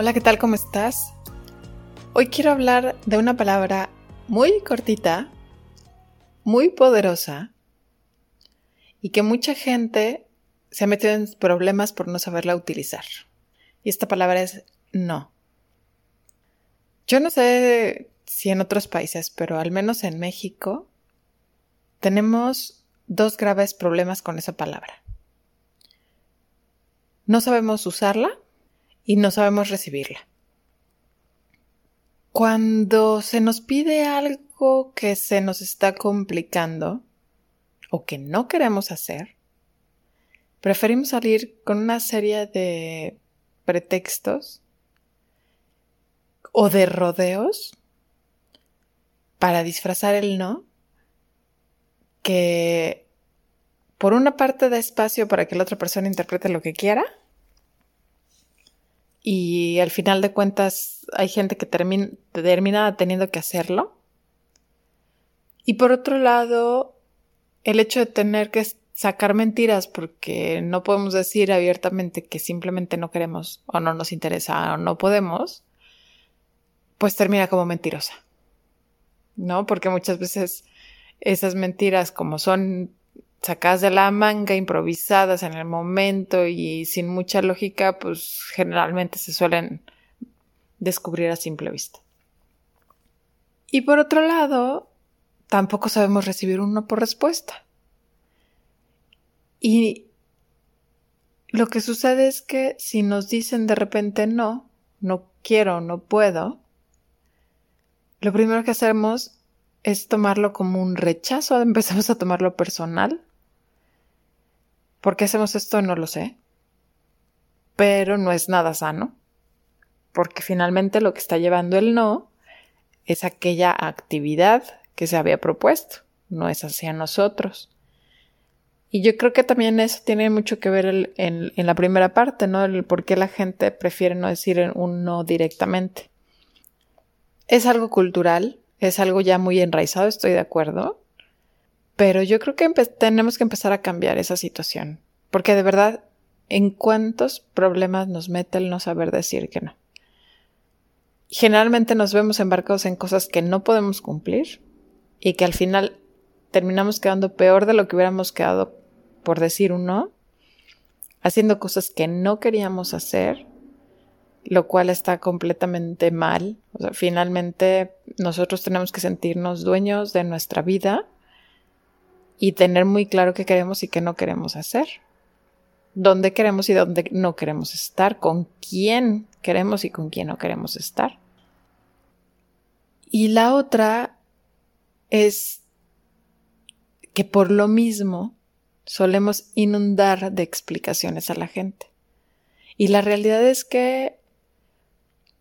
Hola, ¿qué tal? ¿Cómo estás? Hoy quiero hablar de una palabra muy cortita, muy poderosa y que mucha gente se ha metido en problemas por no saberla utilizar. Y esta palabra es no. Yo no sé si en otros países, pero al menos en México tenemos dos graves problemas con esa palabra. No sabemos usarla y no sabemos recibirla. Cuando se nos pide algo que se nos está complicando o que no queremos hacer, preferimos salir con una serie de pretextos o de rodeos para disfrazar el no que por una parte da espacio para que la otra persona interprete lo que quiera y al final de cuentas hay gente que termina, teniendo que hacerlo. Y por otro lado, el hecho de tener que sacar mentiras porque no podemos decir abiertamente que simplemente no queremos o no nos interesa o no podemos, pues termina como mentirosa. ¿No? Porque muchas veces esas mentiras como son sacadas de la manga, improvisadas en el momento y sin mucha lógica, pues generalmente se suelen descubrir a simple vista. Y por otro lado, tampoco sabemos recibir un no por respuesta. Y lo que sucede es que si nos dicen de repente no, no quiero, no puedo, lo primero que hacemos es tomarlo como un rechazo, empezamos a tomarlo personal. ¿Por qué hacemos esto? No lo sé. Pero no es nada sano. Porque finalmente lo que está llevando el no es aquella actividad que se había propuesto, no es hacia nosotros. Y yo creo que también eso tiene mucho que ver en, en, la primera parte, ¿no? El por qué la gente prefiere no decir un no directamente. Es algo cultural, es algo ya muy enraizado, estoy de acuerdo. Pero yo creo que tenemos que empezar a cambiar esa situación. Porque de verdad, ¿en cuántos problemas nos mete el no saber decir que no? Generalmente nos vemos embarcados en cosas que no podemos cumplir y que al final terminamos quedando peor de lo que hubiéramos quedado por decir un no, haciendo cosas que no queríamos hacer lo cual está completamente mal. Finalmente nosotros tenemos que sentirnos dueños de nuestra vida y tener muy claro qué queremos y qué no queremos hacer. Dónde queremos y dónde no queremos estar, con quién queremos y con quién no queremos estar. Y la otra es que por lo mismo solemos inundar de explicaciones a la gente. Y la realidad es que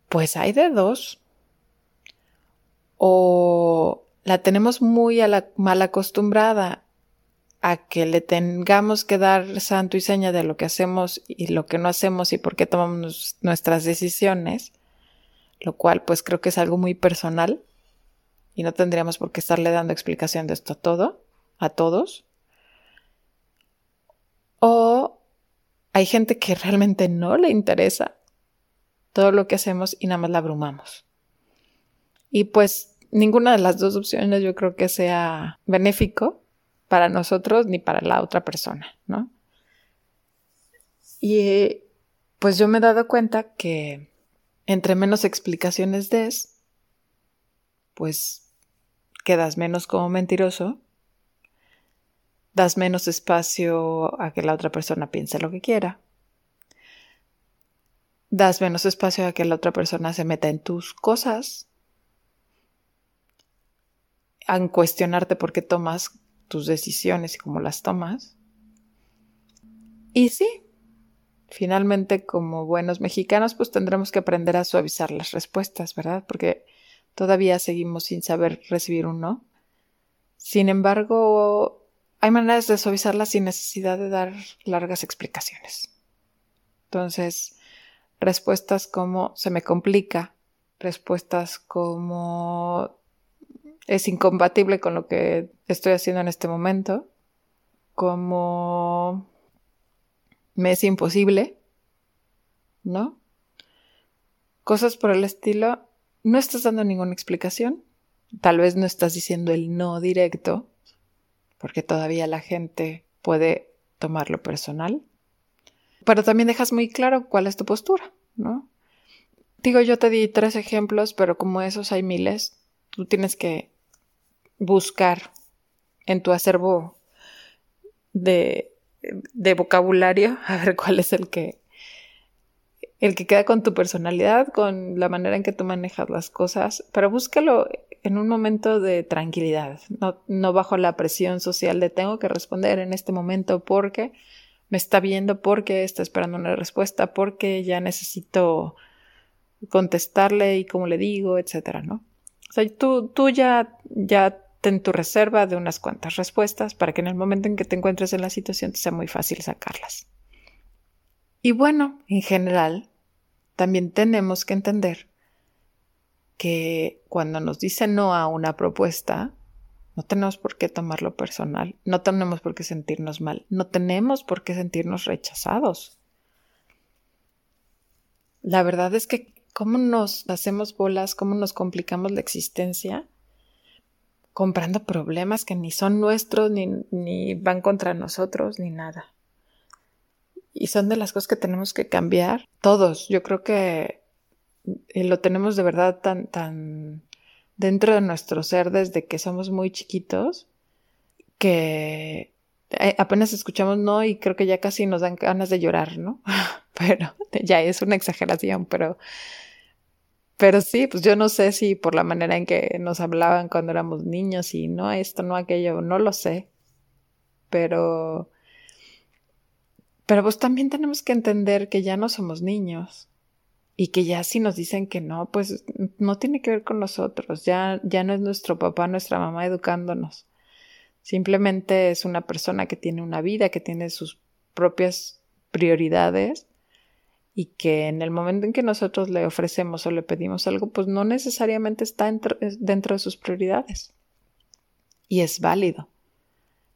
pues hay de dos. O la tenemos muy mal acostumbrada a que le tengamos que dar santo y seña de lo que hacemos y lo que no hacemos y por qué tomamos nuestras decisiones, lo cual pues creo que es algo muy personal y no tendríamos por qué estarle dando explicación de esto a todo, a todos. O hay gente que realmente no le interesa todo lo que hacemos y nada más la abrumamos. Y pues ninguna de las dos opciones yo creo que sea benéfico para nosotros ni para la otra persona, ¿no? Y pues yo me he dado cuenta que entre menos explicaciones des, pues quedas menos como mentiroso, das menos espacio a que la otra persona piense lo que quiera, das menos espacio a que la otra persona se meta en tus cosas, a cuestionarte por qué tomas tus decisiones y cómo las tomas. Y sí, finalmente como buenos mexicanos pues tendremos que aprender a suavizar las respuestas, ¿verdad? Porque todavía seguimos sin saber recibir un no. Sin embargo, hay maneras de suavizarlas sin necesidad de dar largas explicaciones. Entonces, respuestas como se me complica, respuestas como es incompatible con lo que estoy haciendo en este momento, como me es imposible, ¿no? Cosas por el estilo, no estás dando ninguna explicación, tal vez no estás diciendo el no directo, porque todavía la gente puede tomarlo personal, pero también dejas muy claro cuál es tu postura, ¿no? Digo, yo te di tres ejemplos, pero como esos hay miles, tú tienes que buscar en tu acervo de de vocabulario, a ver cuál es el que el que queda con tu personalidad, con la manera en que tú manejas las cosas, pero búscalo en un momento de tranquilidad, no, no bajo la presión social de tengo que responder en este momento porque me está viendo, porque está esperando una respuesta, porque ya necesito contestarle y como le digo, etcétera, ¿no? O sea, tú, tú ya, ya ten tu reserva de unas cuantas respuestas para que en el momento en que te encuentres en la situación sea muy fácil sacarlas. Y bueno, en general, también tenemos que entender que cuando nos dicen no a una propuesta, no tenemos por qué tomarlo personal, no tenemos por qué sentirnos mal, no tenemos por qué sentirnos rechazados. La verdad es que cómo nos hacemos bolas, cómo nos complicamos la existencia comprando problemas que ni son nuestros, ni, van contra nosotros, ni nada. Y son de las cosas que tenemos que cambiar todos. Yo creo que eh, lo tenemos de verdad tan, tan dentro de nuestro ser desde que somos muy chiquitos que eh, apenas escuchamos no y creo que ya casi nos dan ganas de llorar, ¿no? Pero ya es una exageración, pero pero sí, pues yo no sé si por la manera en que nos hablaban cuando éramos niños y no esto, no aquello, no lo sé. Pero... Pero pues también tenemos que entender que ya no somos niños y que ya si nos dicen que no, pues no tiene que ver con nosotros, ya, ya no es nuestro papá, nuestra mamá educándonos. Simplemente es una persona que tiene una vida, que tiene sus propias prioridades y que en el momento en que nosotros le ofrecemos o le pedimos algo, pues no necesariamente está dentro, de sus prioridades. Y es válido.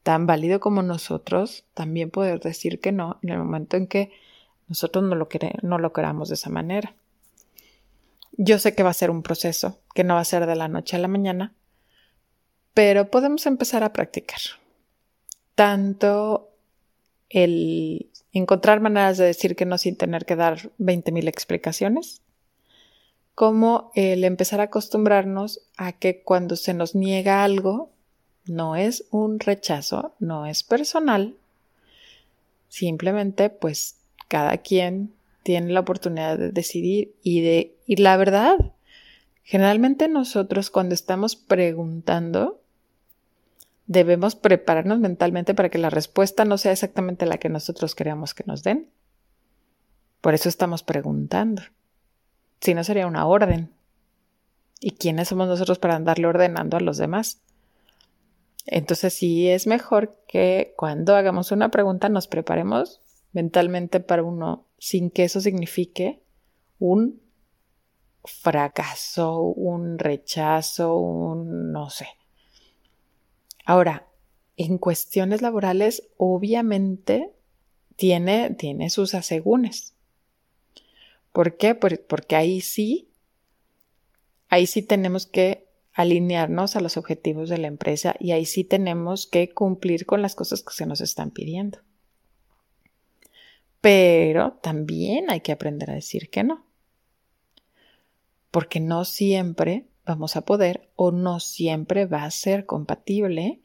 Tan válido como nosotros también poder decir que no en el momento en que nosotros no lo, no lo queramos de esa manera. Yo sé que va a ser un proceso, que no va a ser de la noche a la mañana, pero podemos empezar a practicar. Tanto el encontrar maneras de decir que no sin tener que dar 20.000 explicaciones, como el empezar a acostumbrarnos a que cuando se nos niega algo, no es un rechazo, no es personal, simplemente pues cada quien tiene la oportunidad de decidir y de y la verdad, generalmente nosotros cuando estamos preguntando debemos prepararnos mentalmente para que la respuesta no sea exactamente la que nosotros queremos que nos den. Por eso estamos preguntando. Si no sería una orden. ¿Y quiénes somos nosotros para andarle ordenando a los demás? Entonces sí es mejor que cuando hagamos una pregunta nos preparemos mentalmente para uno sin que eso signifique un fracaso, un rechazo, un no sé. Ahora, en cuestiones laborales, obviamente tiene, tiene sus asegúnes. ¿Por qué? Porque ahí sí, ahí sí tenemos que alinearnos a los objetivos de la empresa y ahí sí tenemos que cumplir con las cosas que se nos están pidiendo. Pero también hay que aprender a decir que no. Porque no siempre vamos a poder o no siempre va a ser compatible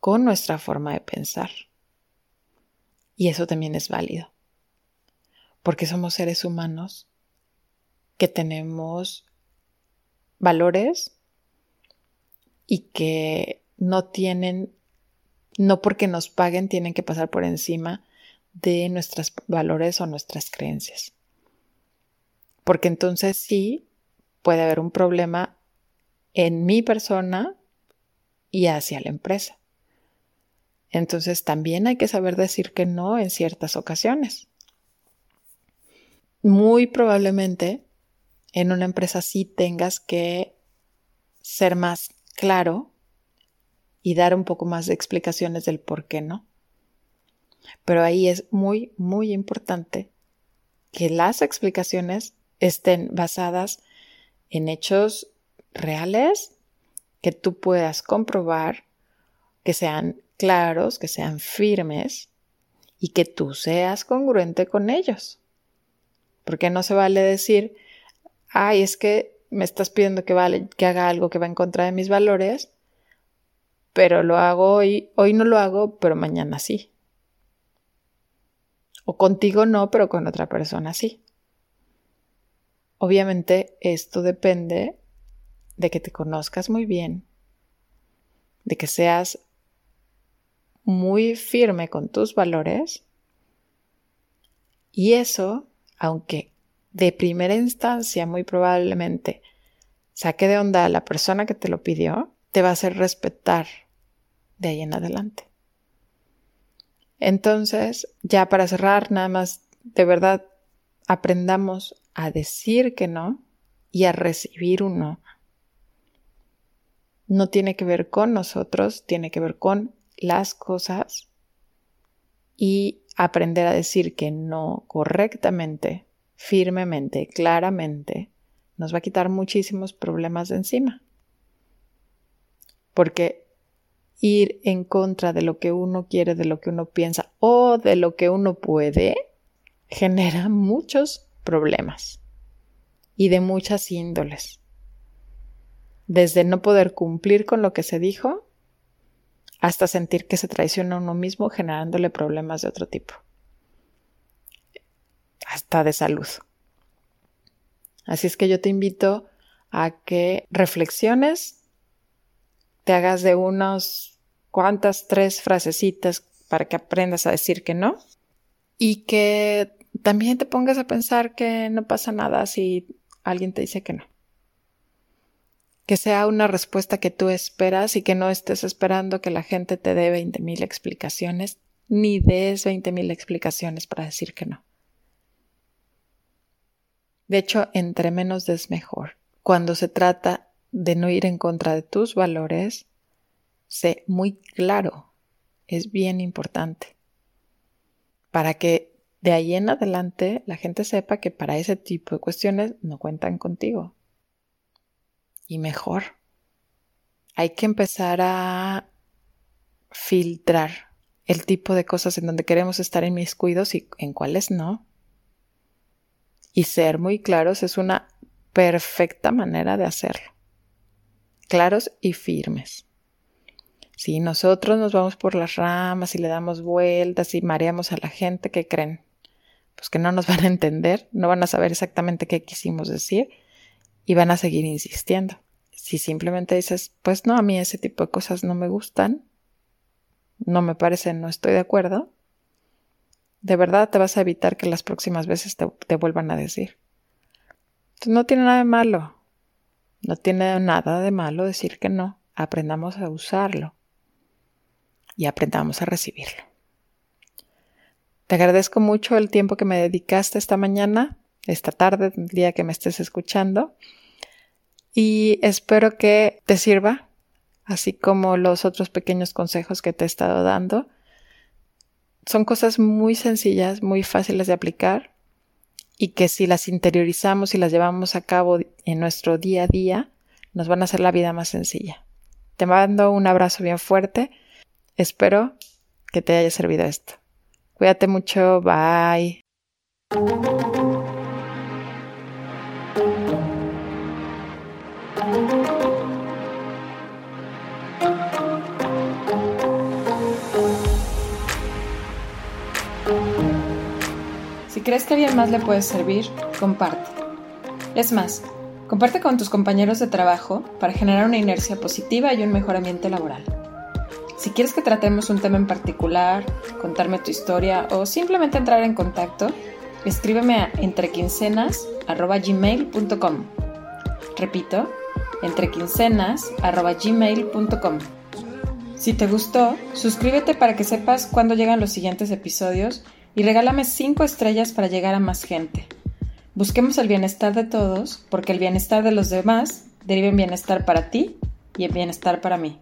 con nuestra forma de pensar. Y eso también es válido. Porque somos seres humanos que tenemos valores y que no tienen, no porque nos paguen, tienen que pasar por encima de nuestros valores o nuestras creencias. Porque entonces sí puede haber un problema en mi persona y hacia la empresa. Entonces también hay que saber decir que no en ciertas ocasiones. Muy probablemente en una empresa sí tengas que ser más claro y dar un poco más de explicaciones del por qué no. Pero ahí es muy, muy importante que las explicaciones estén basadas en hechos reales que tú puedas comprobar, que sean claros, que sean firmes y que tú seas congruente con ellos. Porque no se vale decir, ay, es que me estás pidiendo que, haga algo que va en contra de mis valores, pero lo hago hoy, hoy no lo hago, pero mañana sí. O contigo no, pero con otra persona sí. Obviamente esto depende de que te conozcas muy bien, de que seas muy firme con tus valores y eso, aunque de primera instancia muy probablemente saque de onda a la persona que te lo pidió, te va a hacer respetar de ahí en adelante. Entonces, ya para cerrar, nada más, de verdad, aprendamos a decir que no y a recibir un no. No tiene que ver con nosotros, tiene que ver con las cosas y aprender a decir que no correctamente, firmemente, claramente, nos va a quitar muchísimos problemas de encima. Porque ir en contra de lo que uno quiere, de lo que uno piensa o de lo que uno puede, genera muchos problemas y de muchas índoles. Desde no poder cumplir con lo que se dijo hasta sentir que se traiciona a uno mismo generándole problemas de otro tipo. Hasta de salud. Así es que yo te invito a que reflexiones, te hagas de unos cuantas, tres frasecitas para que aprendas a decir que no y que también te pongas a pensar que no pasa nada si alguien te dice que no que sea una respuesta que tú esperas y que no estés esperando que la gente te dé 20.000 explicaciones, ni des 20.000 explicaciones para decir que no. De hecho, entre menos des mejor. Cuando se trata de no ir en contra de tus valores, sé muy claro. Es bien importante. Para que de ahí en adelante la gente sepa que para ese tipo de cuestiones no cuentan contigo y mejor. Hay que empezar a filtrar el tipo de cosas en donde queremos estar en mis cuidos y en cuáles no. Y ser muy claros es una perfecta manera de hacerlo. Claros y firmes. Si nosotros nos vamos por las ramas y le damos vueltas y mareamos a la gente, ¿qué creen? Pues que no nos van a entender, no van a saber exactamente qué quisimos decir y van a seguir insistiendo. Si simplemente dices, pues no, a mí ese tipo de cosas no me gustan, no me parecen, no estoy de acuerdo, de verdad te vas a evitar que las próximas veces te, vuelvan a decir. Entonces no tiene nada de malo, no tiene nada de malo decir que no, aprendamos a usarlo y aprendamos a recibirlo. Te agradezco mucho el tiempo que me dedicaste esta mañana, esta tarde, el día que me estés escuchando y espero que te sirva, así como los otros pequeños consejos que te he estado dando. Son cosas muy sencillas, muy fáciles de aplicar y que si las interiorizamos y las llevamos a cabo en nuestro día a día, nos van a hacer la vida más sencilla. Te mando un abrazo bien fuerte. Espero que te haya servido esto. Cuídate mucho, bye. Crees que a alguien más le puede servir, comparte. Es más, comparte con tus compañeros de trabajo para generar una inercia positiva y un mejor ambiente laboral. Si quieres que tratemos un tema en particular, contarme tu historia o simplemente entrar en contacto, escríbeme a entrequincenas.gmail.com. Repito, entrequincenas.gmail.com. Si te gustó, suscríbete para que sepas cuándo llegan los siguientes episodios y regálame 5 estrellas para llegar a más gente. Busquemos el bienestar de todos, porque el bienestar de los demás deriva en bienestar para ti y en bienestar para mí.